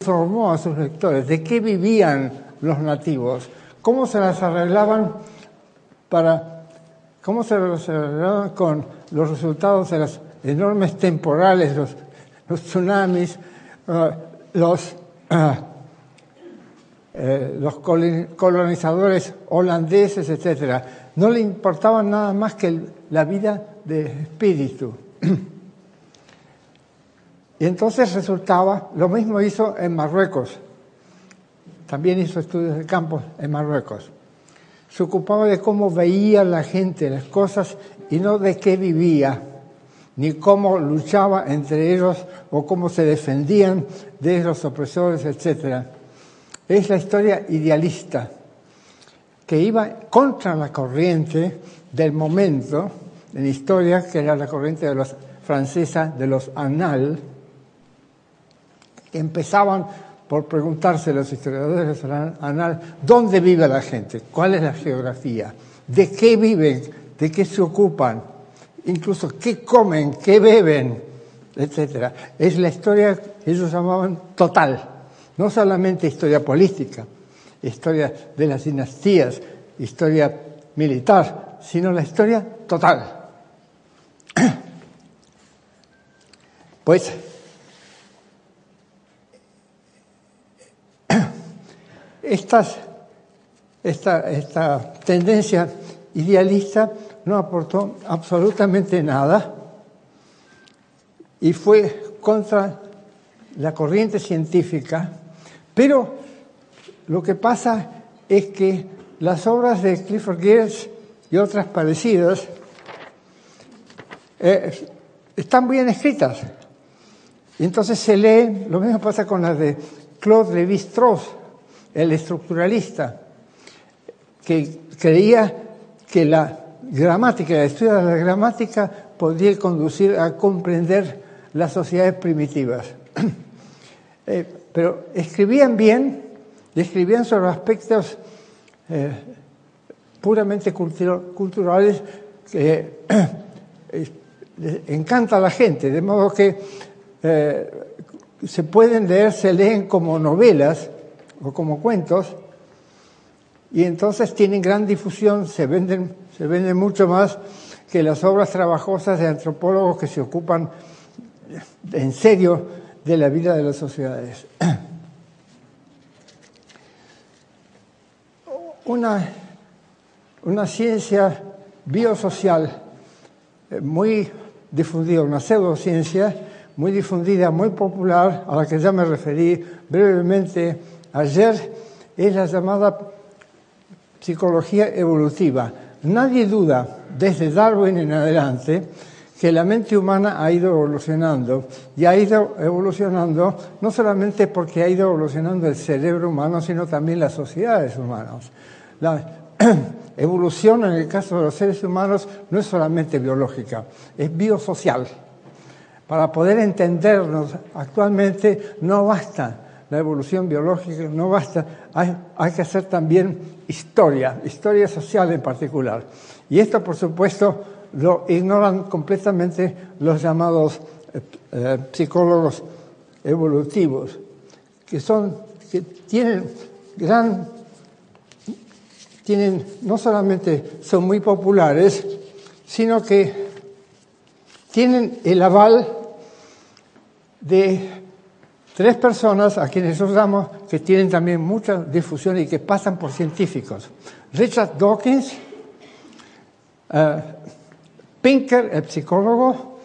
informó a sus lectores de qué vivían los nativos, cómo se las arreglaban para cómo se las arreglaban con los resultados de las enormes temporales, los, tsunamis, uh, los, uh, eh, los colonizadores holandeses, etc. No le importaba nada más que la vida de espíritu. Y entonces resultaba, lo mismo hizo en Marruecos, también hizo estudios de campo en Marruecos. Se ocupaba de cómo veía la gente las cosas y no de qué vivía, ni cómo luchaba entre ellos o cómo se defendían de los opresores, etc. Es la historia idealista que iba contra la corriente del momento en historia, que era la corriente de los francesa de los Annales, empezaban por preguntarse los historiadores anal, ¿dónde vive la gente? ¿Cuál es la geografía? ¿De qué viven? ¿De qué se ocupan? Incluso qué comen, qué beben, etcétera. Es la historia que ellos llamaban total, no solamente historia política, historia de las dinastías, historia militar, sino la historia total. Pues Esta, esta tendencia idealista no aportó absolutamente nada y fue contra la corriente científica, pero lo que pasa es que las obras de Clifford Geertz y otras parecidas eh, están bien escritas. Y entonces se lee, lo mismo pasa con las de Claude Lévi-Strauss, el estructuralista, que creía que la gramática, el estudio de la gramática podría conducir a comprender las sociedades primitivas. Eh, pero escribían bien escribían sobre aspectos eh, puramente culturales que eh, encanta a la gente, de modo que se pueden leer, se leen como novelas, o como cuentos, y entonces tienen gran difusión, se venden, se venden mucho más que las obras trabajosas de antropólogos que se ocupan en serio de la vida de las sociedades. Una, una ciencia biosocial eh, muy difundida, una pseudociencia muy difundida, muy popular, a la que ya me referí brevemente ayer es la llamada psicología evolutiva. Nadie duda, desde Darwin en adelante, que la mente humana ha ido evolucionando y ha ido evolucionando no solamente porque ha ido evolucionando el cerebro humano, sino también las sociedades humanas. La evolución en el caso de los seres humanos no es solamente biológica, es biosocial. Para poder entendernos actualmente no basta la evolución biológica no basta, hay, que hacer también historia, historia social en particular. Y esto, por supuesto, lo ignoran completamente los llamados eh, eh, psicólogos evolutivos, que son, que tienen gran, tienen, no solamente son muy populares, sino que tienen el aval de Tres personas a quienes damos que tienen también mucha difusión y que pasan por científicos. Richard Dawkins, eh, Pinker, el psicólogo,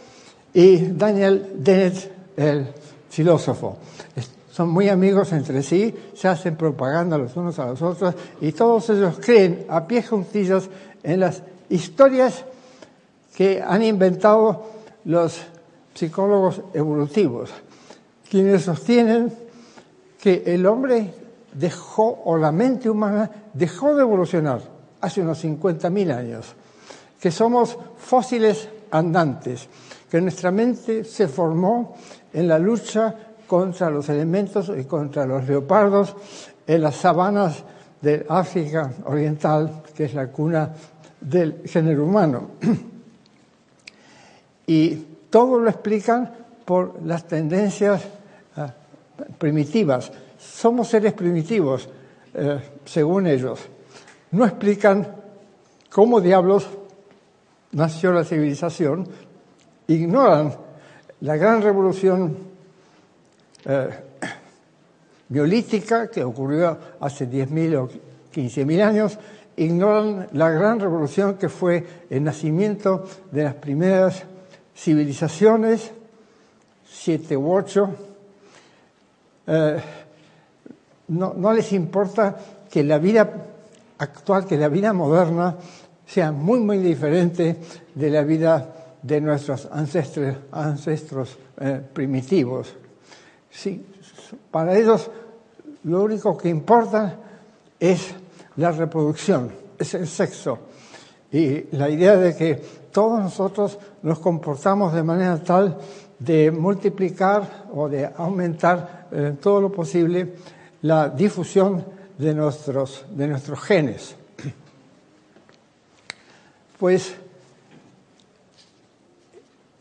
y Daniel Dennett, el filósofo. Son muy amigos entre sí, se hacen propaganda los unos a los otros y todos ellos creen a pies juntillas en las historias que han inventado los psicólogos evolutivos quienes sostienen que el hombre dejó, o la mente humana dejó de evolucionar hace unos 50.000 años, que somos fósiles andantes, que nuestra mente se formó en la lucha contra los elementos y contra los leopardos en las sabanas de África Oriental, que es la cuna del género humano. Y todo lo explican por las tendencias primitivas. Somos seres primitivos, eh, según ellos. No explican cómo diablos nació la civilización, ignoran la gran revolución eh, biolítica que ocurrió hace 10.000 o 15.000 años, ignoran la gran revolución que fue el nacimiento de las primeras civilizaciones, siete u ocho. Eh, no, les importa que la vida actual, que la vida moderna sea muy, muy diferente de la vida de nuestros ancestros, ancestros eh, primitivos. Sí, para ellos lo único que importa es la reproducción, es el sexo. Y la idea de que todos nosotros nos comportamos de manera tal de multiplicar o de aumentar eh, todo lo posible la difusión de nuestros, de nuestros genes. Pues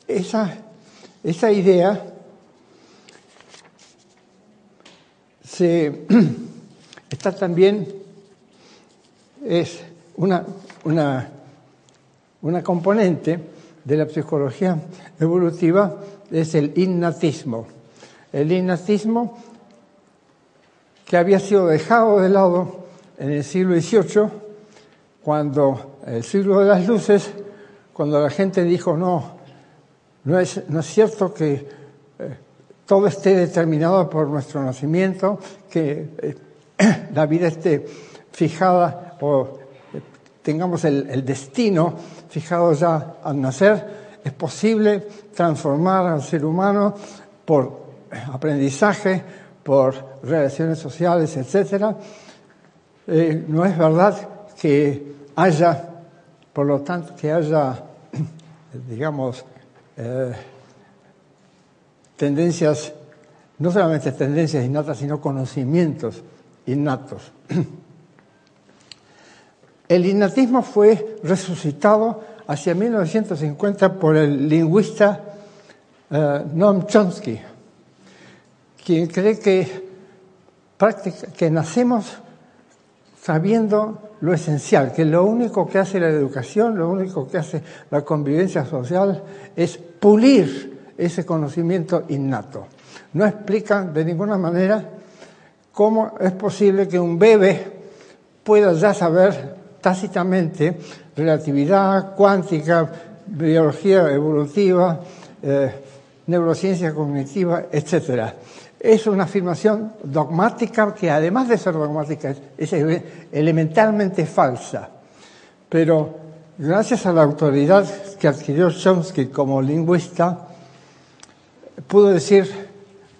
esa, esa idea se, está también, es una, una, una componente de la psicología evolutiva, es el innatismo. El innatismo que había sido dejado de lado en el siglo XVIII, cuando el siglo de las luces, cuando la gente dijo, no, no es, no es cierto que eh, todo esté determinado por nuestro nacimiento, que eh, la vida esté fijada o tengamos el, destino fijado ya al nacer, es posible transformar al ser humano por aprendizaje, por relaciones sociales, etcétera, eh, no es verdad que haya, por lo tanto, que haya, digamos, eh, tendencias, no solamente tendencias innatas, sino conocimientos innatos. El innatismo fue resucitado hacia 1950 por el lingüista eh, Noam Chomsky, quien cree que, que nacemos sabiendo lo esencial, que lo único que hace la educación, lo único que hace la convivencia social es pulir ese conocimiento innato. No explican de ninguna manera cómo es posible que un bebé pueda ya saber tácitamente relatividad cuántica, biología evolutiva, eh, neurociencia cognitiva, etcétera es una afirmación dogmática que además de ser dogmática es elementalmente falsa. Pero gracias a la autoridad que adquirió Chomsky como lingüista, pudo decir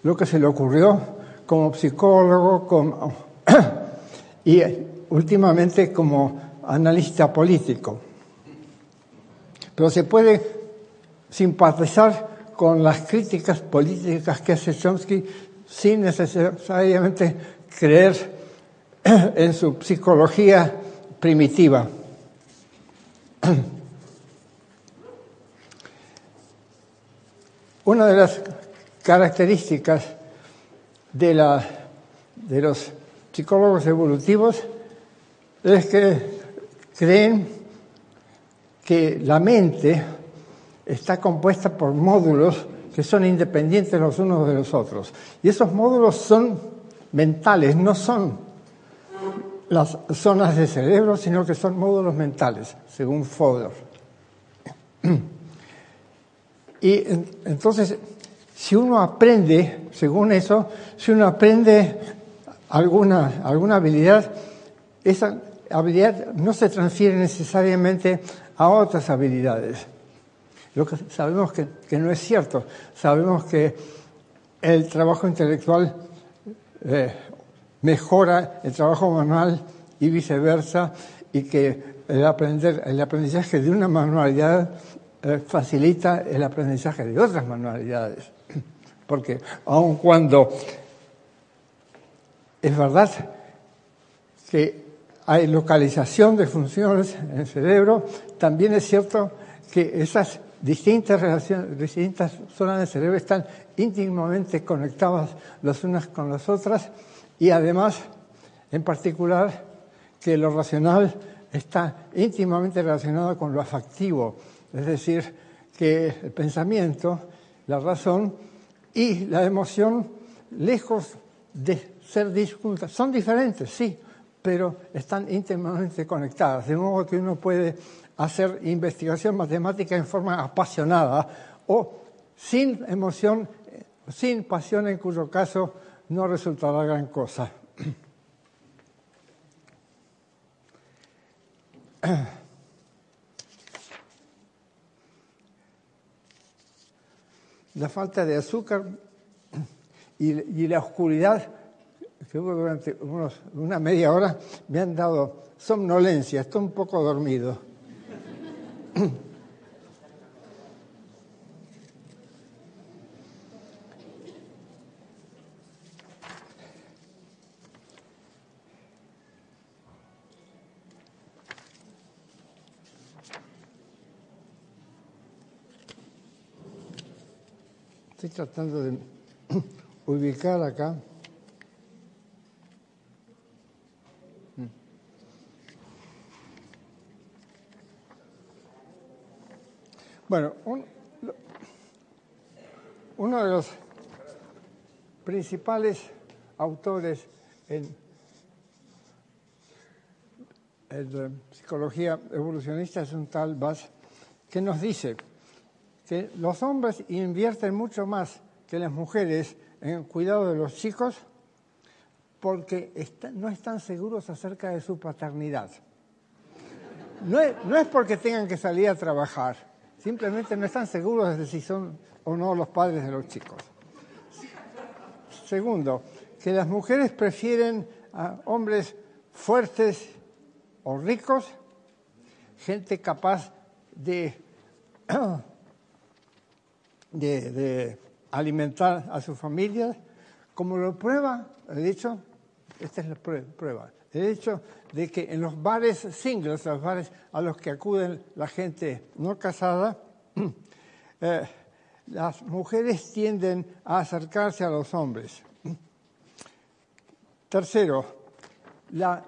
lo que se le ocurrió como psicólogo como, y últimamente como analista político. Pero se puede simpatizar con las críticas políticas que hace Chomsky sin necesariamente creer en su psicología primitiva. Una de las características de, los psicólogos evolutivos es que creen que la mente está compuesta por módulos que son independientes los unos de los otros. Y esos módulos son mentales, no son las zonas de cerebro, sino que son módulos mentales, según Fodor. Y entonces, si uno aprende, según eso, si uno aprende alguna, alguna habilidad, esa habilidad no se transfiere necesariamente a otras habilidades. Lo que sabemos que, no es cierto. Sabemos que el trabajo intelectual eh, mejora el trabajo manual y viceversa, y que el, aprender, el aprendizaje de una manualidad eh, facilita el aprendizaje de otras manualidades. Porque aun cuando es verdad que hay localización de funciones en el cerebro, también es cierto que esas distintas, relaciones, distintas zonas del cerebro están íntimamente conectadas las unas con las otras y además, en particular, que lo racional está íntimamente relacionado con lo afectivo, es decir, que el pensamiento, la razón y la emoción, lejos de ser disjuntas, son diferentes, sí, pero están íntimamente conectadas, de modo que uno puede hacer investigación matemática en forma apasionada o sin emoción, sin pasión, en cuyo caso no resultará gran cosa. La falta de azúcar y, la oscuridad, hubo durante una media hora, me han dado somnolencia, estoy un poco dormido. Estoy tratando de ubicar acá. Bueno, uno de los principales autores en, psicología evolucionista es un tal Bass que nos dice que los hombres invierten mucho más que las mujeres en el cuidado de los chicos porque no están seguros acerca de su paternidad. No es, no es porque tengan que salir a trabajar, Simplemente no están seguros de si son o no los padres de los chicos. Segundo, que las mujeres prefieren a hombres fuertes o ricos, gente capaz de, de, alimentar a sus familias, como lo prueba el hecho, esta es la prueba, el hecho de que en los bares singles, los bares a los que acuden la gente no casada, eh, las mujeres tienden a acercarse a los hombres. Tercero, la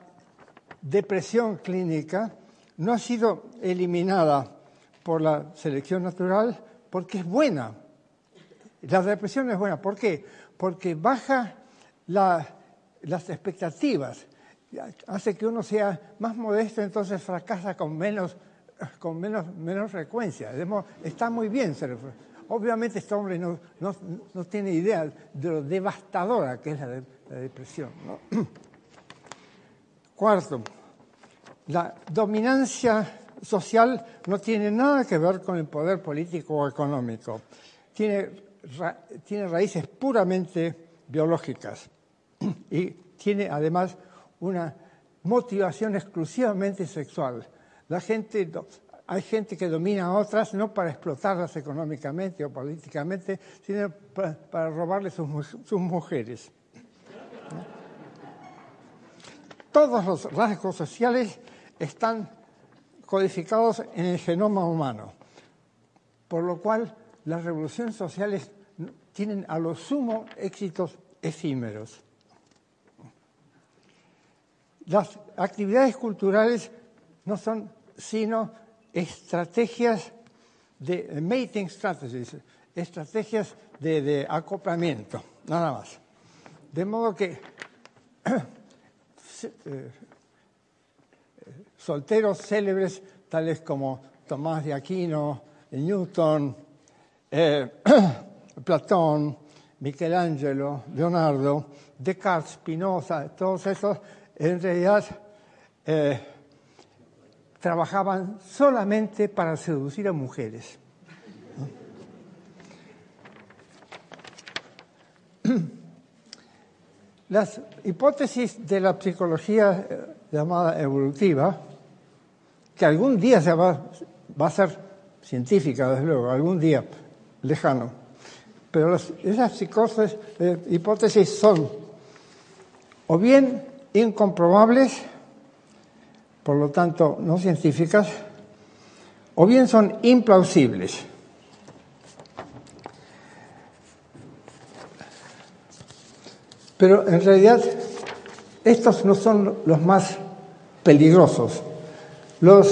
depresión clínica no ha sido eliminada por la selección natural porque es buena. La depresión es buena. ¿Por qué? Porque baja las expectativas hace que uno sea más modesto, entonces fracasa con menos, con menos, menos frecuencia. Está muy bien. Obviamente este hombre no, no, tiene idea de lo devastadora que es la, depresión. Cuarto, la dominancia social no tiene nada que ver con el poder político o económico. Tiene, tiene raíces puramente biológicas y tiene además una motivación exclusivamente sexual. La gente, hay gente que domina a otras no para explotarlas económicamente o políticamente, sino para, robarles sus, mujeres. Todos los rasgos sociales están codificados en el genoma humano, por lo cual las revoluciones sociales tienen a lo sumo éxitos efímeros. Las actividades culturales no son sino estrategias de mating strategies, estrategias de, acoplamiento, nada más. De modo que eh, solteros célebres tales como Tomás de Aquino, Newton, eh, Platón, Michelangelo, Leonardo, Descartes, Spinoza, todos esos en realidad eh, trabajaban solamente para seducir a mujeres. Las hipótesis de la psicología eh, llamada evolutiva, que algún día se va, a ser científica, desde luego, algún día lejano, pero esas eh, hipótesis son o bien incomprobables, por lo tanto no científicas, o bien son implausibles. Pero en realidad estos no son los más peligrosos. Los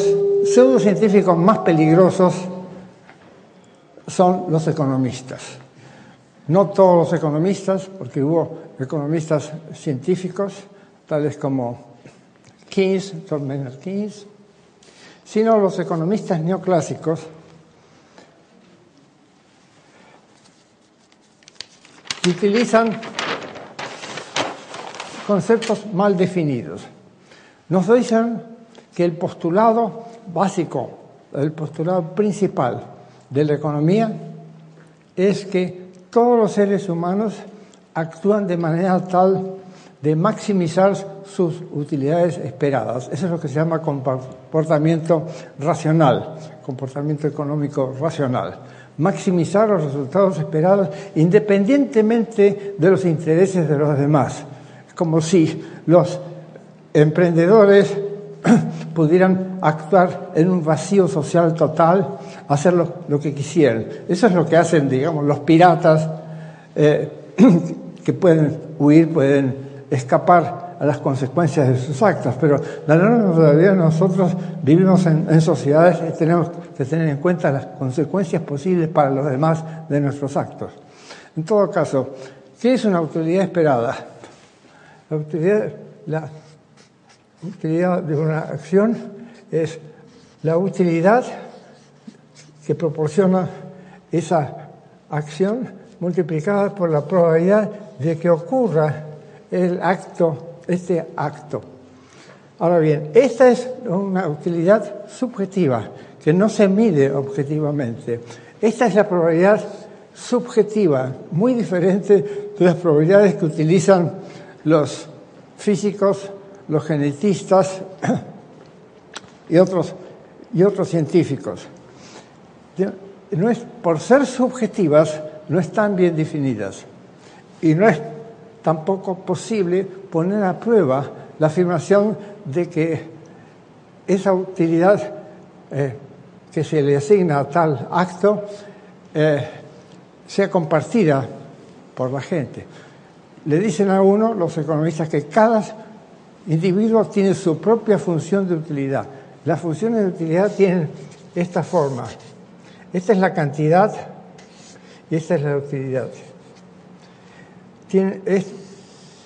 pseudocientíficos más peligrosos son los economistas. No todos los economistas, porque hubo economistas científicos, tales como Keynes, John Maynard Keynes, sino los economistas neoclásicos que utilizan conceptos mal definidos. Nos dicen que el postulado básico, el postulado principal de la economía es que todos los seres humanos actúan de manera tal de maximizar sus utilidades esperadas. Eso es lo que se llama comportamiento racional, comportamiento económico racional. Maximizar los resultados esperados independientemente de los intereses de los demás. Es como si los emprendedores pudieran actuar en un vacío social total, hacer lo, que quisieran. Eso es lo que hacen, digamos, los piratas eh, que pueden huir, pueden escapar a las consecuencias de sus actos, pero la norma todavía nosotros vivimos en, sociedades y tenemos que tener en cuenta las consecuencias posibles para los demás de nuestros actos. En todo caso, ¿qué es una utilidad esperada? La utilidad, la utilidad de una acción es la utilidad que proporciona esa acción multiplicada por la probabilidad de que ocurra el acto, este acto. Ahora bien, esta es una utilidad subjetiva que no se mide objetivamente. Esta es la probabilidad subjetiva, muy diferente de las probabilidades que utilizan los físicos, los genetistas y otros, y otros científicos. No es, por ser subjetivas, no están bien definidas. Y no es tampoco posible poner a prueba la afirmación de que esa utilidad eh, que se le asigna a tal acto eh, sea compartida por la gente. Le dicen a uno, los economistas, que cada individuo tiene su propia función de utilidad. Las funciones de utilidad tienen esta forma. Esta es la cantidad y esta es la utilidad tiene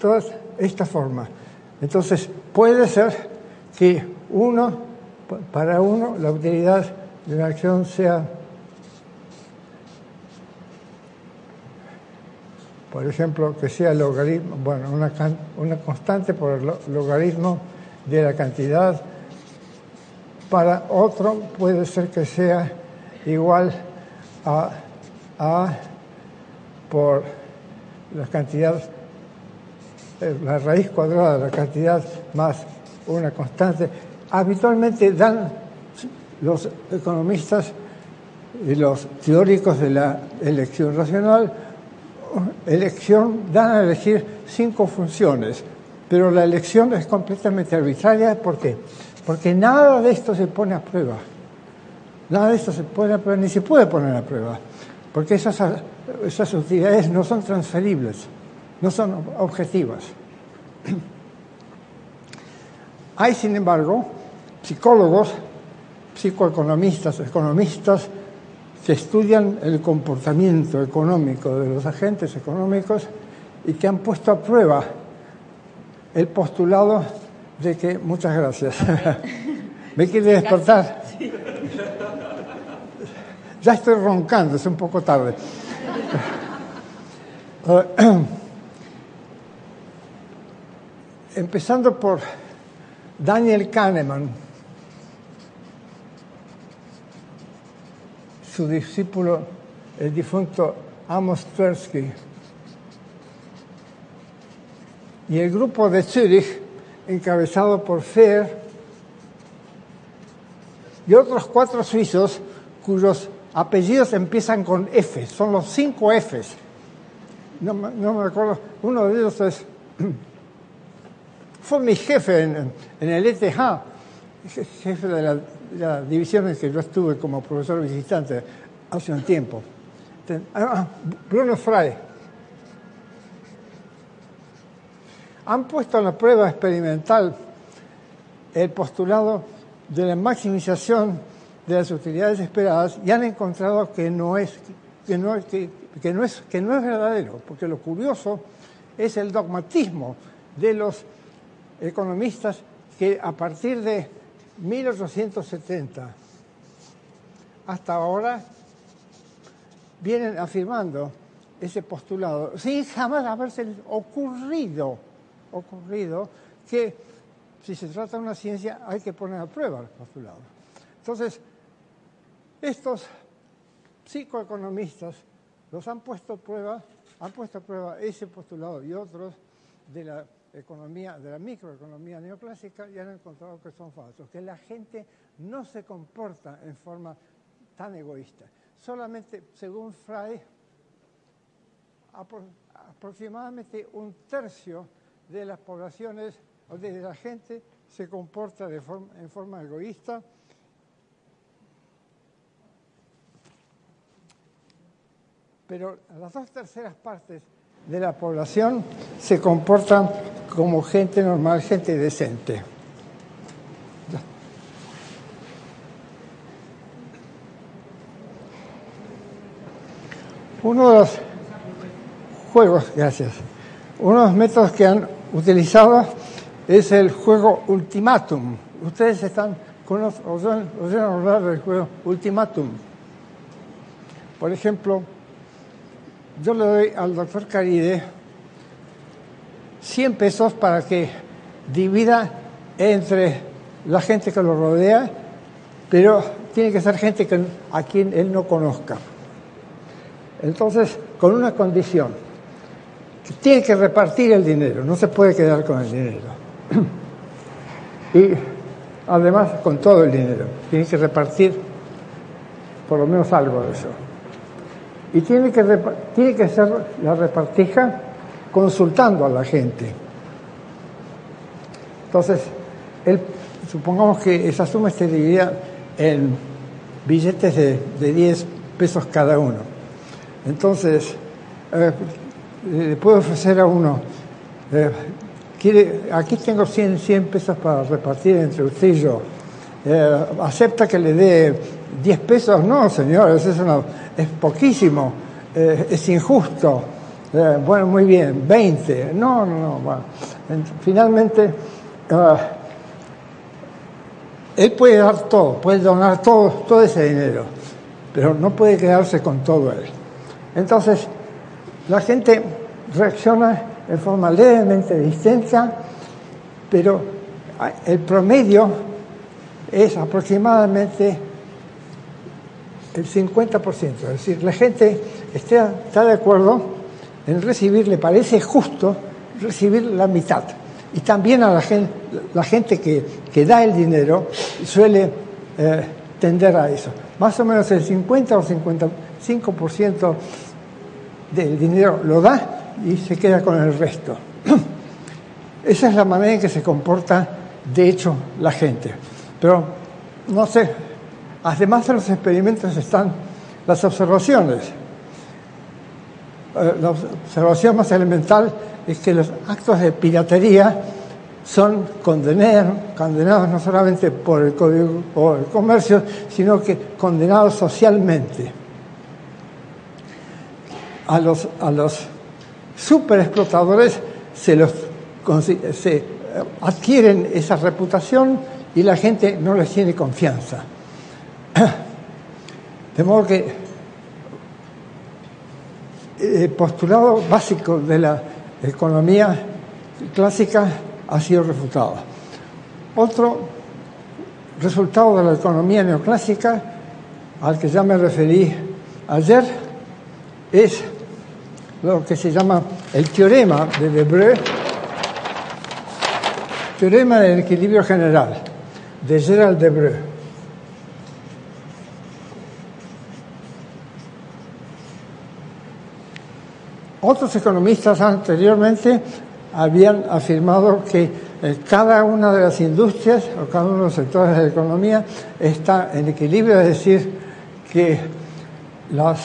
toda esta forma. Entonces, puede ser que uno, para uno, la utilidad de una acción sea, por ejemplo, que sea logaritmo, bueno, una, una constante por el logaritmo de la cantidad. Para otro puede ser que sea igual a A por la cantidad, eh, la raíz cuadrada de la cantidad más una constante, habitualmente dan los economistas y los teóricos de la elección racional, elección, dan a elegir cinco funciones, pero la elección es completamente arbitraria. ¿Por qué? Porque nada de esto se pone a prueba. Nada de esto se pone a prueba, ni se puede poner a prueba, porque esas esas utilidades no son transferibles, no son objetivas. Hay, sin embargo, psicólogos, psicoeconomistas, economistas que estudian el comportamiento económico de los agentes económicos y que han puesto a prueba el postulado de que, muchas gracias, me quiere despertar. Ya estoy roncando, es un poco tarde. Empezando por Daniel Kahneman, su discípulo, el difunto Amos Tversky, y el grupo de Zurich, encabezado por Fehr, y otros cuatro suizos cuyos apellidos empiezan con F, son los cinco Fs. No, me acuerdo, uno de ellos es, fue mi jefe en, el ETH, jefe de la, división en que yo estuve como profesor visitante hace un tiempo. Ah, ah, Bruno Frey. han puesto en la prueba experimental el postulado de la maximización de las utilidades esperadas y han encontrado que no es, que no es, que, no es, que no es verdadero, porque lo curioso es el dogmatismo de los economistas que a partir de 1870 hasta ahora vienen afirmando ese postulado sin jamás haberse ocurrido, ocurrido que si se trata de una ciencia hay que poner a prueba el postulado. Entonces, estos psicoeconomistas los han puesto a prueba, han puesto a prueba ese postulado y otros de la economía, de la microeconomía neoclásica y han encontrado que son falsos, que la gente no se comporta en forma tan egoísta. Solamente, según Frey, aproximadamente un tercio de las poblaciones o de la gente se comporta en forma egoísta. Pero las dos terceras partes de la población se comportan como gente normal, gente decente. Uno de los juegos, gracias, uno de los métodos que han utilizado es el juego Ultimatum. Ustedes están oyen hablar del juego Ultimatum. Por ejemplo, yo le doy al doctor Caride 100 pesos para que divida entre la gente que lo rodea, pero tiene que ser gente que, a quien él no conozca. Entonces, con una condición, que tiene que repartir el dinero, no se puede quedar con el dinero. y además con todo el dinero, tiene que repartir por lo menos algo de eso. Y tiene que, tiene que ser la repartija consultando a la gente. Entonces, supongamos que esa suma esté dividida en billetes de, de 10 pesos cada uno. Entonces, eh, le puedo ofrecer a uno, eh, quiere, aquí tengo 100, 100 pesos para repartir entre usted y yo. Eh, ¿Acepta que le dé 10 pesos? No, señores, es, es poquísimo, es injusto. Eh, bueno, muy bien, 20. No, no, no. Finalmente, uh, él puede dar todo, puede donar todo, todo ese dinero, pero no puede quedarse con todo él. Entonces, la gente reacciona en forma levemente distinta, pero el promedio es aproximadamente el 50%. Es decir, la gente está, está de acuerdo en recibir, le parece justo recibir la mitad. Y también a la gente, la gente que, que da el dinero suele eh, tender a eso. Más o menos el 50 o 55% del dinero lo da y se queda con el resto. Esa es la manera en que se comporta, de hecho, la gente. Pero, no sé, además de los experimentos están las observaciones. Eh, la observación más elemental es que los actos de piratería son condenados, condenados no solamente por el Código o el Comercio, sino que condenados socialmente. A los, a los superexplotadores se, los, se eh, adquieren esa reputación y la gente no les tiene confianza. De modo que el postulado básico de la economía clásica ha sido refutado. Otro resultado de la economía neoclásica, al que ya me referí ayer, es lo que se llama el teorema de Debreu, teorema del equilibrio general, de Gerald Debreu. Otros economistas anteriormente habían afirmado que eh, cada una de las industrias o cada uno de los sectores de la economía está en equilibrio, es decir, que las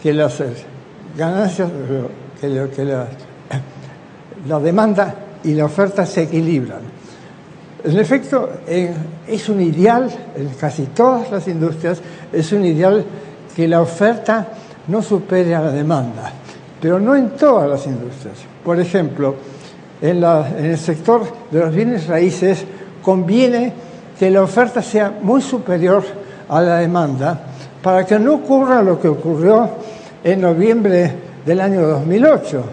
que las, ganancias, que, que la, la demanda y la oferta se equilibran. En efecto, es un ideal, en casi todas las industrias, es un ideal que la oferta no supere a la demanda, pero no en todas las industrias. Por ejemplo, en, el sector de los bienes raíces conviene que la oferta sea muy superior a la demanda para que no ocurra lo que ocurrió en noviembre del año 2008,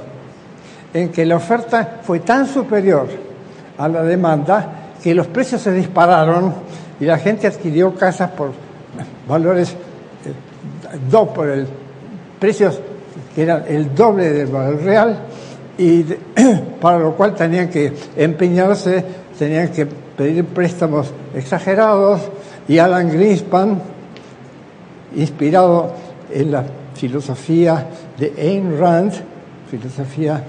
en que la oferta fue tan superior a la demanda que los precios se dispararon y la gente adquirió casas por valores eh, dos por el precios que eran el doble del valor real y para lo cual tenían que empeñarse, tenían que pedir préstamos exagerados y Alan Greenspan, inspirado en la filosofía de Ayn Rand, filosofía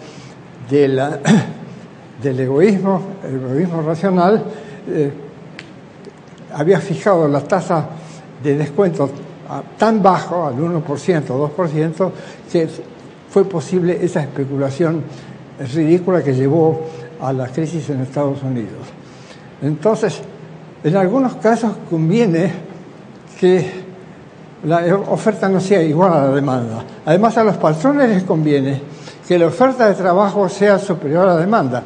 de la del egoísmo, el egoísmo racional, eh, había fijado la tasa de descuento tan bajo, al 1%, 2%, que fue posible esa especulación ridícula que llevó a la crisis en Estados Unidos. Entonces, en algunos casos conviene que la oferta no sea igual a la demanda. Además, a los patrones les conviene que la oferta de trabajo sea superior a la demanda.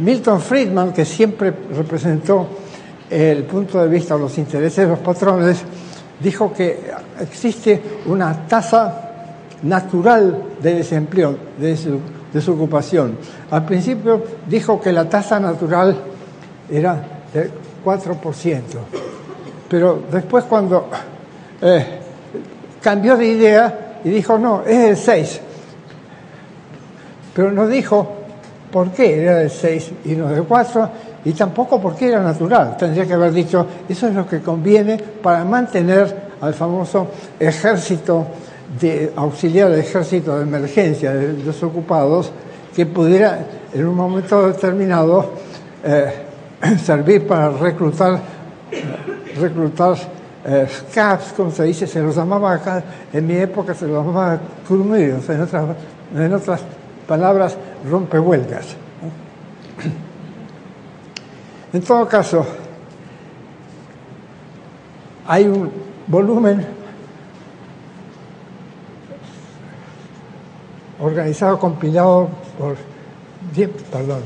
Milton Friedman, que siempre representó el punto de vista o los intereses de los patrones, dijo que existe una tasa natural de desempleo, de desocupación. Al principio dijo que la tasa natural era del 4%, pero después cuando eh, cambió de idea y dijo, no, es el 6%, pero no dijo por qué era de 6 y no de 4, y tampoco por qué era natural. Tendría que haber dicho, eso es lo que conviene para mantener al famoso ejército de auxiliar ejército de emergencia de desocupados que pudiera en un momento determinado eh, servir para reclutar reclutar eh, scabs, como se dice, se los llamaba acá, en mi época se los llamaba curmidos, en otras, en otras palabras, rompehuelgas. En todo caso, hay un volumen organizado, compilado por perdón,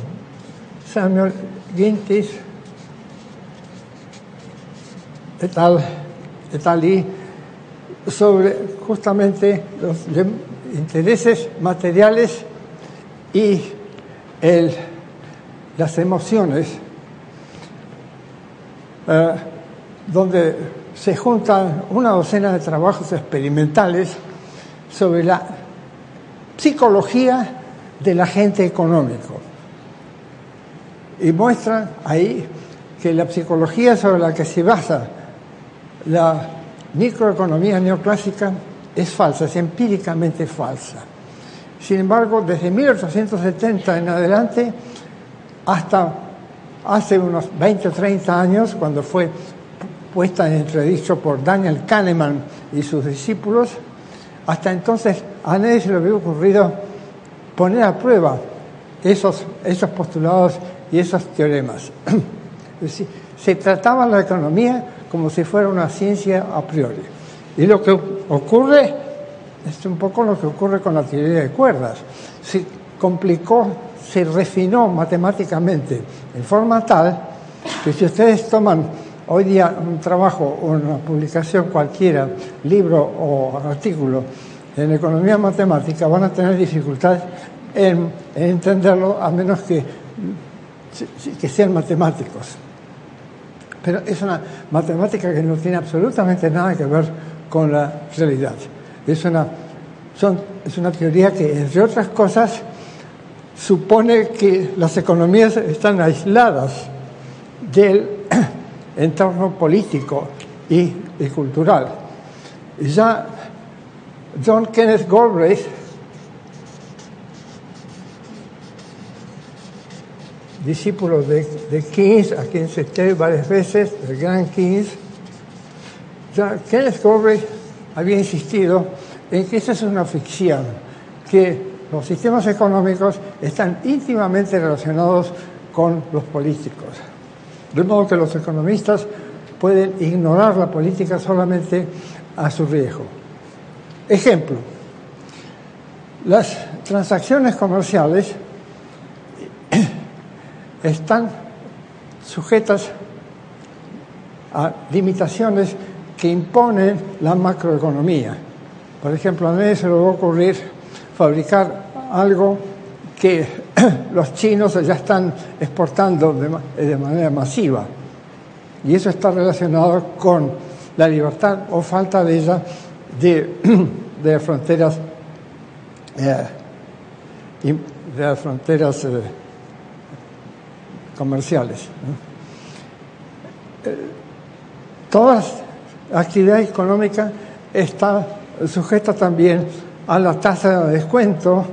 Samuel Gintis et al, et sobre justamente los intereses materiales y el, las emociones, eh, donde se juntan una docena de trabajos experimentales sobre la psicología del agente económico. Y muestran ahí que la psicología sobre la que se basa la microeconomía neoclásica es falsa, es empíricamente falsa. Sin embargo, desde 1870 en adelante hasta hace unos 20 o 30 años, cuando fue puesta en entredicho por Daniel Kahneman y sus discípulos, hasta entonces a nadie se le había ocurrido poner a prueba esos, esos postulados y esos teoremas. se trataba la economía como si fuera una ciencia a priori. Y lo que ocurre es un poco lo que ocurre con la teoría de cuerdas. Se complicó, se refinó matemáticamente en forma tal que si ustedes toman hoy día un trabajo una publicación cualquiera, libro o artículo en economía matemática, van a tener dificultad en, entenderlo a menos que sean matemáticos. Pero es una matemática que no tiene absolutamente nada que ver con la realidad. Es una, son, es una teoría que, entre otras cosas, supone que las economías están aisladas del entorno político y, y cultural. Ya John Kenneth Galbraith discípulo de, de, Keynes, a quien cité varias veces, el gran Keynes, ya Kenneth Galbraith había insistido en que esa es una ficción, que los sistemas económicos están íntimamente relacionados con los políticos. De modo que los economistas pueden ignorar la política solamente a su riesgo. Ejemplo, las transacciones comerciales están sujetas a limitaciones que imponen la macroeconomía. Por ejemplo, a nadie se le va a ocurrir fabricar algo que los chinos ya están exportando de, manera masiva. Y eso está relacionado con la libertad o falta de ella de, de fronteras eh, de las fronteras eh, comerciales. Eh, toda actividad económica está sujeta también a la tasa de descuento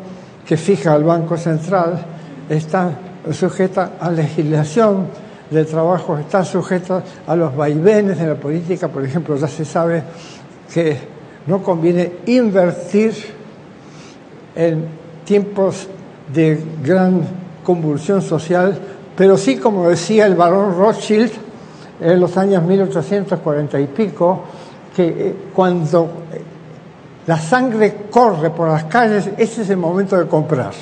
que fija el Banco Central, está sujeta a legislación de trabajo, está sujeta a los vaivenes de la política. Por ejemplo, ya se sabe que no conviene invertir en tiempos de gran convulsión social, pero sí, como decía el barón Rothschild en los años 1840 y pico, que eh, cuando la sangre corre por las calles, ese es el momento de comprar.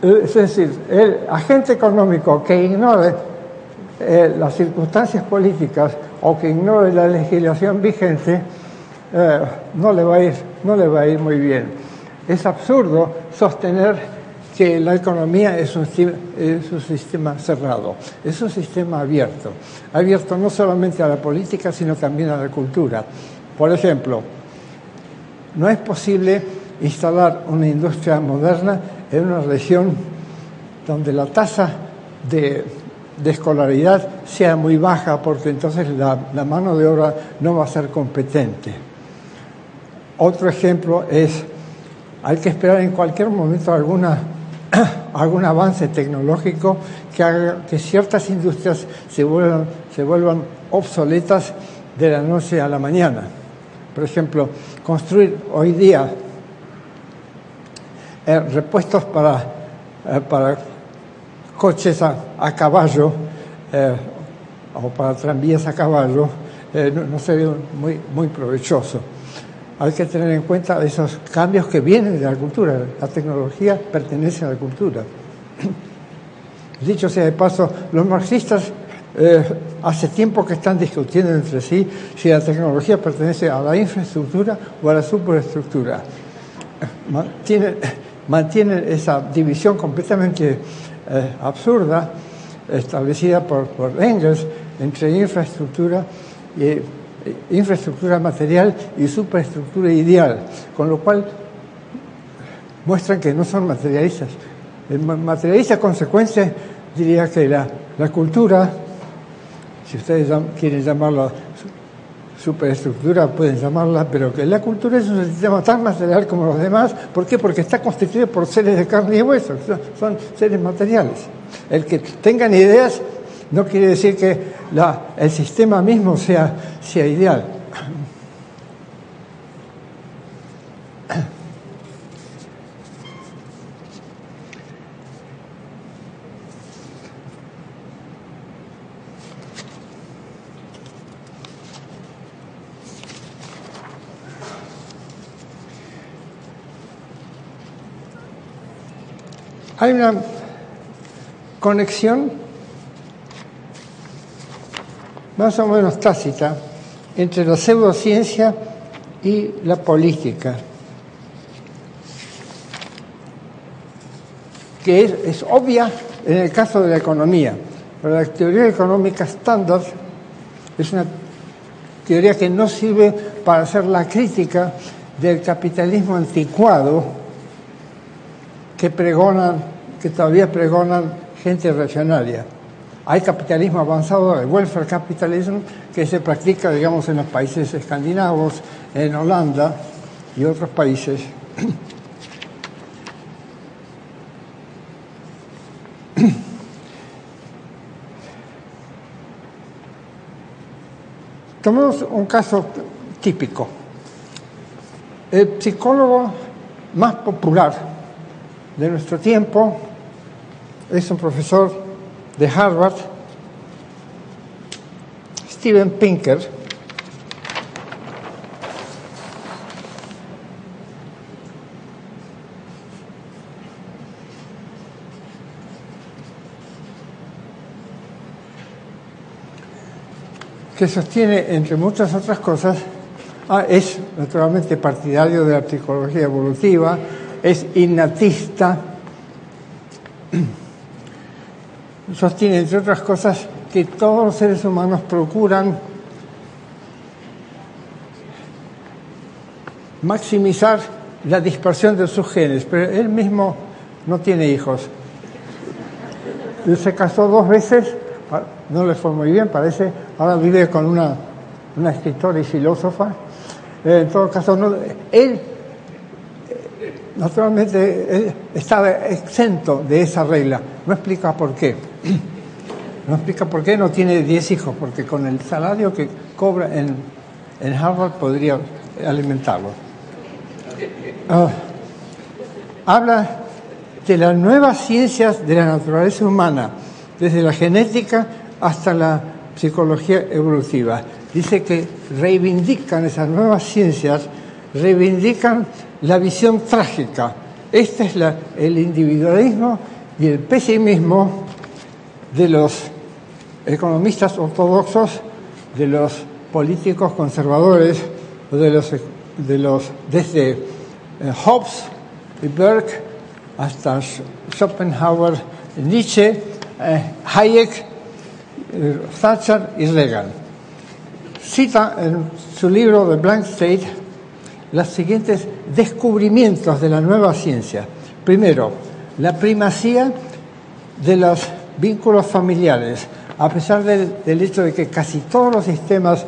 Es decir, el agente económico que ignore eh, las circunstancias políticas o que ignore la legislación vigente, eh, no le va a ir muy bien. Es absurdo sostener que la economía es un, es un, sistema cerrado, es un sistema abierto, abierto no solamente a la política, sino también a la cultura. Por ejemplo, no es posible instalar una industria moderna en una región donde la tasa de, escolaridad sea muy baja, porque entonces la, la mano de obra no va a ser competente. Otro ejemplo es, hay que esperar en cualquier momento alguna algún avance tecnológico que haga que ciertas industrias se vuelvan, se vuelvan obsoletas de la noche a la mañana. Por ejemplo, construir hoy día eh, repuestos para, eh, para coches a, caballo eh, o para tranvías a caballo no, no, sería muy, muy provechoso hay que tener en cuenta esos cambios que vienen de la cultura. La tecnología pertenece a la cultura. Dicho sea de paso, los marxistas eh, hace tiempo que están discutiendo entre sí si la tecnología pertenece a la infraestructura o a la superestructura. Mantienen, esa división completamente eh, absurda establecida por, por Engels entre infraestructura y infraestructura material y superestructura ideal, con lo cual muestran que no son materialistas. El materialista consecuencia diría que la, la cultura, si ustedes quieren llamarla superestructura, pueden llamarla, pero que la cultura es un sistema tan material como los demás. ¿Por qué? Porque está constituido por seres de carne y hueso, son seres materiales. El que tengan ideas no quiere decir que el sistema mismo sea, sea ideal. Hay una conexión más o menos tácita entre la pseudociencia y la política, que es, obvia en el caso de la economía, pero la teoría económica estándar es una teoría que no sirve para hacer la crítica del capitalismo anticuado que pregonan, que todavía pregonan gente reaccionaria. Hay capitalismo avanzado, el welfare capitalism, que se practica, digamos, en los países escandinavos, en Holanda y otros países. Tomemos un caso típico. El psicólogo más popular de nuestro tiempo es un profesor de Harvard, Steven Pinker, que sostiene, entre muchas otras cosas, ah, es naturalmente partidario de la psicología evolutiva, es innatista, sostiene, entre otras cosas, que todos los seres humanos procuran maximizar la dispersión de sus genes, pero él mismo no tiene hijos. Él se casó dos veces no le fue muy bien, parece. Ahora vive con una, una escritora y filósofa. Eh, en todo caso, no, él, naturalmente, estaba exento de esa regla. No explica por qué. No explica por qué no tiene 10 hijos, porque con el salario que cobra en, en Harvard podría alimentarlo. Ah, habla de las nuevas ciencias de la naturaleza humana, desde la genética hasta la psicología evolutiva. Dice que reivindican esas nuevas ciencias, reivindican la visión trágica. Este es el individualismo y el pesimismo de los economistas ortodoxos, de los políticos conservadores, de los, de los desde eh, Hobbes y Burke hasta Schopenhauer, Nietzsche, eh, Hayek eh, Thatcher y Reagan. Cita en su libro The Blank State los siguientes descubrimientos de la nueva ciencia. Primero, la primacía de los vínculos familiares, a pesar del, hecho de que casi todos los sistemas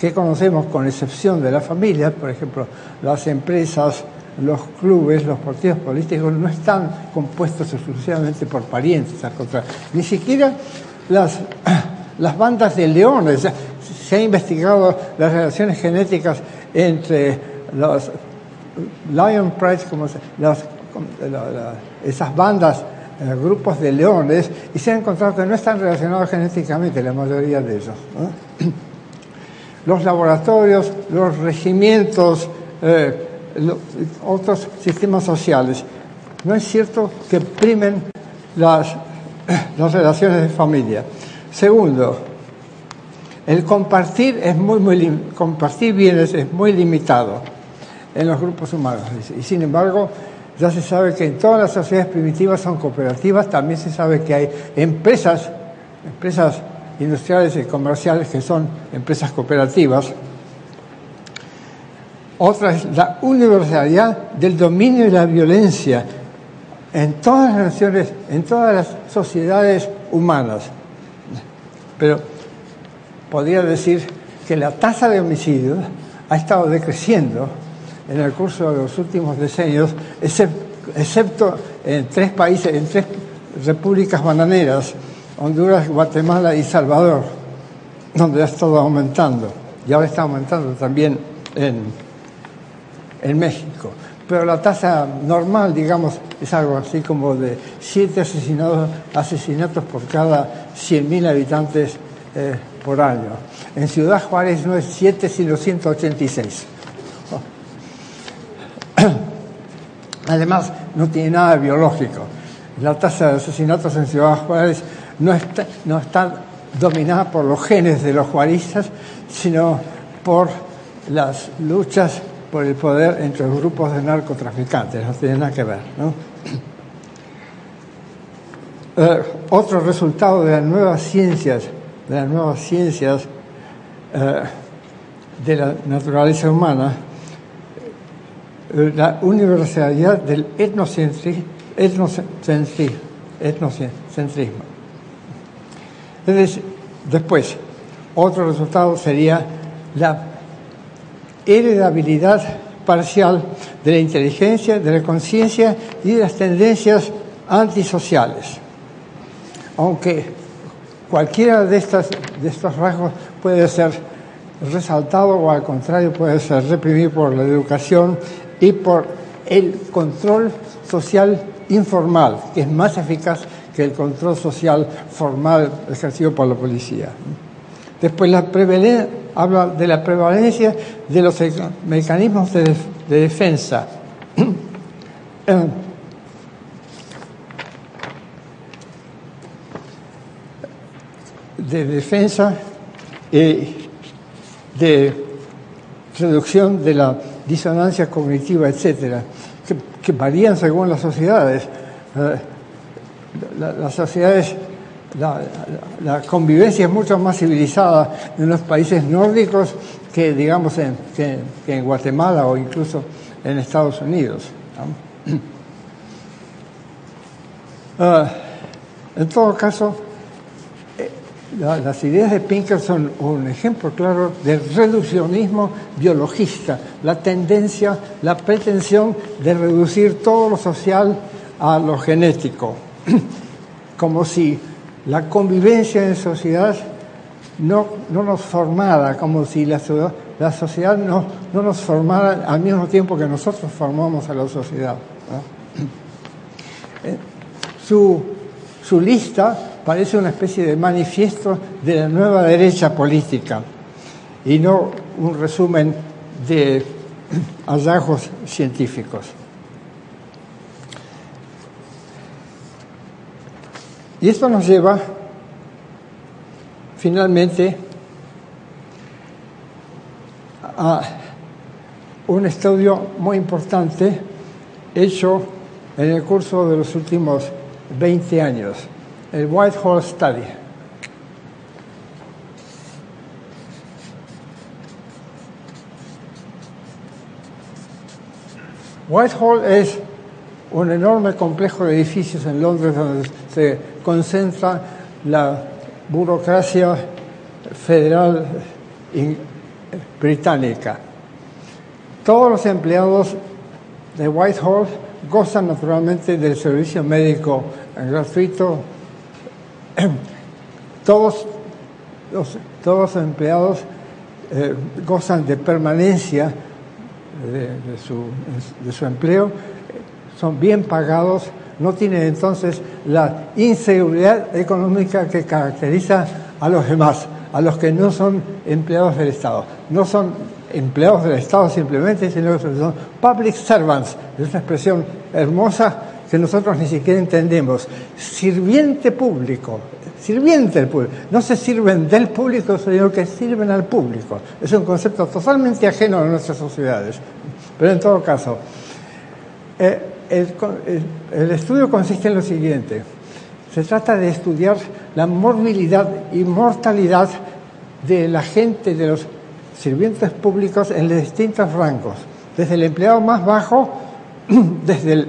que conocemos, con excepción de la familia, por ejemplo, las empresas, los clubes, los partidos políticos, no están compuestos exclusivamente por parientes, al contrario. Ni siquiera las, las bandas de leones. Se ha investigado las relaciones genéticas entre los Lion Pride, como esas bandas, grupos de leones, y se ha encontrado que no están relacionados genéticamente la mayoría de ellos. Los laboratorios, los regimientos, eh, otros sistemas sociales. No es cierto que primen las las relaciones de familia. Segundo, el compartir es muy, muy compartir bienes es muy limitado en los grupos humanos. Y sin embargo, ya se sabe que en todas las sociedades primitivas son cooperativas, también se sabe que hay empresas, empresas industriales y comerciales que son empresas cooperativas. Otra es la universalidad del dominio de la violencia en todas las naciones, en todas las sociedades humanas. Pero podría decir que la tasa de homicidios ha estado decreciendo en el curso de los últimos decenios, excepto en tres países, en tres repúblicas bananeras, Honduras, Guatemala y Salvador, donde ha estado aumentando. Y ahora está aumentando también en, en México pero la tasa normal, digamos, es algo así como de siete asesinatos, asesinatos por cada 100.000 habitantes eh, por año. En Ciudad Juárez no es 7, sino 186. Además, no tiene nada biológico. La tasa de asesinatos en Ciudad Juárez no está, no está dominada por los genes de los juaristas, sino por las luchas por el poder entre los grupos de narcotraficantes, no tiene nada que ver. Eh, otro resultado de las nuevas ciencias, de las nuevas ciencias eh, de la naturaleza humana, la universalidad del etnocentrismo, etnocentrismo. Entonces, después, otro resultado sería la heredabilidad parcial de la inteligencia, de la conciencia y de las tendencias antisociales. Aunque cualquiera de, estas, de estos rasgos puede ser resaltado o al contrario puede ser reprimido por la educación y por el control social informal, que es más eficaz que el control social formal ejercido por la policía. Después la habla de la prevalencia de los mecanismos de, defensa. de defensa y de reducción de la disonancia cognitiva, etcétera, que, varían según las sociedades. Eh, las sociedades, la, convivencia es mucho más civilizada en los países nórdicos que, digamos, en, que, en Guatemala o incluso en Estados Unidos. Ah, en todo caso, las ideas de Pinker son un ejemplo claro del reduccionismo biologista, la tendencia, la pretensión de reducir todo lo social a lo genético, como si la convivencia en sociedad no, no nos formara, como si la, la sociedad no, no, nos formara al mismo tiempo que nosotros formamos a la sociedad. Eh, su, su lista parece una especie de manifiesto de la nueva derecha política y no un resumen de hallazgos científicos. Y esto nos lleva finalmente a un estudio muy importante hecho en el curso de los últimos 20 años el Whitehall Study. Whitehall es un enorme complejo de edificios en Londres donde se concentra la burocracia federal británica. Todos los empleados de Whitehall gozan naturalmente del servicio médico gratuito. Todos los, todos empleados eh, gozan de permanencia de, su, de, su, empleo, son bien pagados, no tienen entonces la inseguridad económica que caracteriza a los demás, a los que no son empleados del Estado. No son empleados del Estado simplemente, sino que son public servants. Es una expresión hermosa que nosotros ni siquiera entendemos. Sirviente público, sirviente del público. No se sirven del público, sino que sirven al público. Es un concepto totalmente ajeno a nuestras sociedades. Pero en todo caso, eh, el, estudio consiste en lo siguiente. Se trata de estudiar la morbilidad y mortalidad de la gente, de los sirvientes públicos en distintos rangos. Desde el empleado más bajo, desde el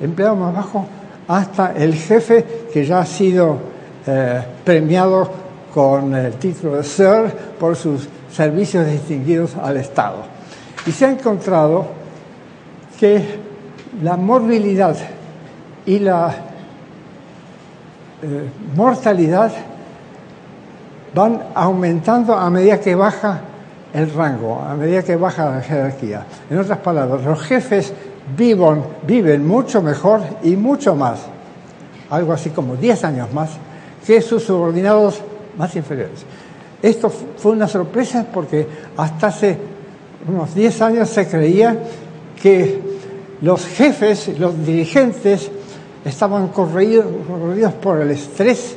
empleado más bajo hasta el jefe que ya ha sido eh, premiado con el título de Sir por sus servicios distinguidos al Estado. Y se ha encontrado que la morbilidad y la eh, mortalidad van aumentando a medida que baja el rango, a medida que baja la jerarquía. En otras palabras, los jefes viven, mucho mejor y mucho más, algo así como 10 años más, que sus subordinados más inferiores. Esto fue una sorpresa porque hasta hace unos 10 años se creía que los jefes, los dirigentes, estaban corridos, por el estrés,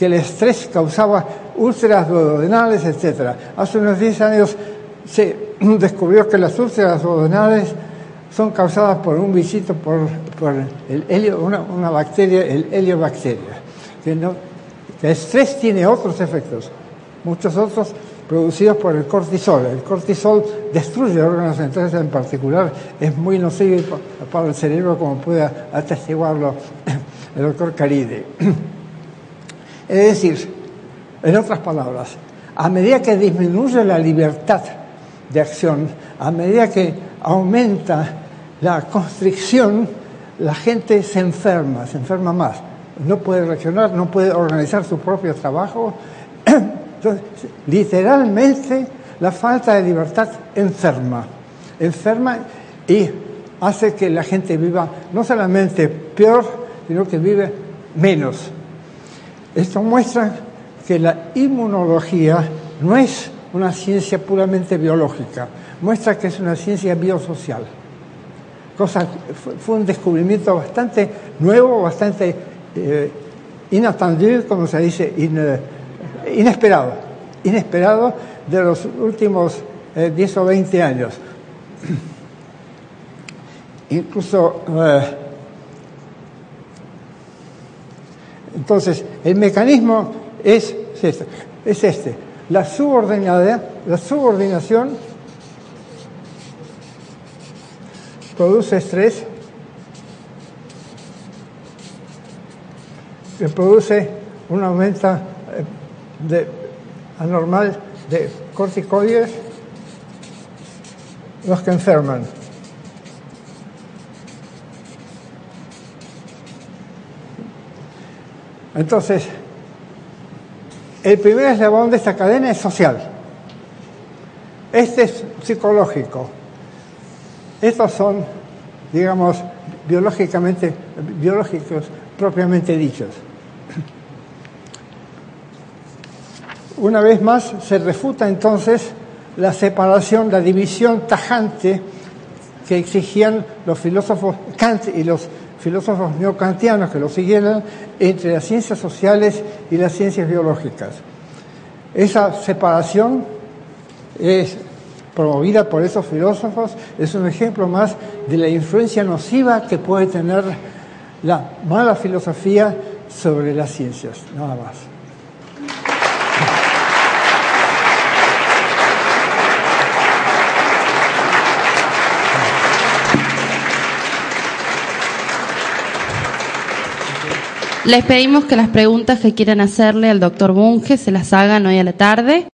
que el estrés causaba úlceras duodenales, etc. Hace unos 10 años se descubrió que las úlceras duodenales son causadas por un bichito, por, por el helio, una, una, bacteria, el heliobacteria. Que el estrés tiene otros efectos, muchos otros producidos por el cortisol. El cortisol destruye órganos centrales en particular, es muy nocivo para el cerebro, como puede atestiguarlo el doctor Caride. Es decir, en otras palabras, a medida que disminuye la libertad de acción, a medida que aumenta la constricción, la gente se enferma, se enferma más. No puede reaccionar, no puede organizar su propio trabajo. Entonces, literalmente, la falta de libertad enferma, enferma y hace que la gente viva no solamente peor, sino que vive menos. Esto muestra que la inmunología no es una ciencia puramente biológica, muestra que es una ciencia biosocial. Cosa, fue un descubrimiento bastante nuevo, bastante eh, como se dice, eh, inesperado, inesperado de los últimos 10 eh, o 20 años. Incluso, eh, entonces, el mecanismo es este, es este. La, la subordinación produce estrés, produce un aumento eh, de, anormal de corticoides, los que enferman. Entonces, el primer eslabón de esta cadena es social. Este es psicológico. Estos son, digamos, biológicamente, biológicos propiamente dichos. Una vez más se refuta entonces la separación, la división tajante que exigían los filósofos Kant y los filósofos neocantianos que lo siguieron entre las ciencias sociales y las ciencias biológicas. Esa separación es promovida por esos filósofos, es un ejemplo más de la influencia nociva que puede tener la mala filosofía sobre las ciencias, nada más. Les pedimos que las preguntas que quieran hacerle al doctor Bunge se las hagan hoy a la tarde.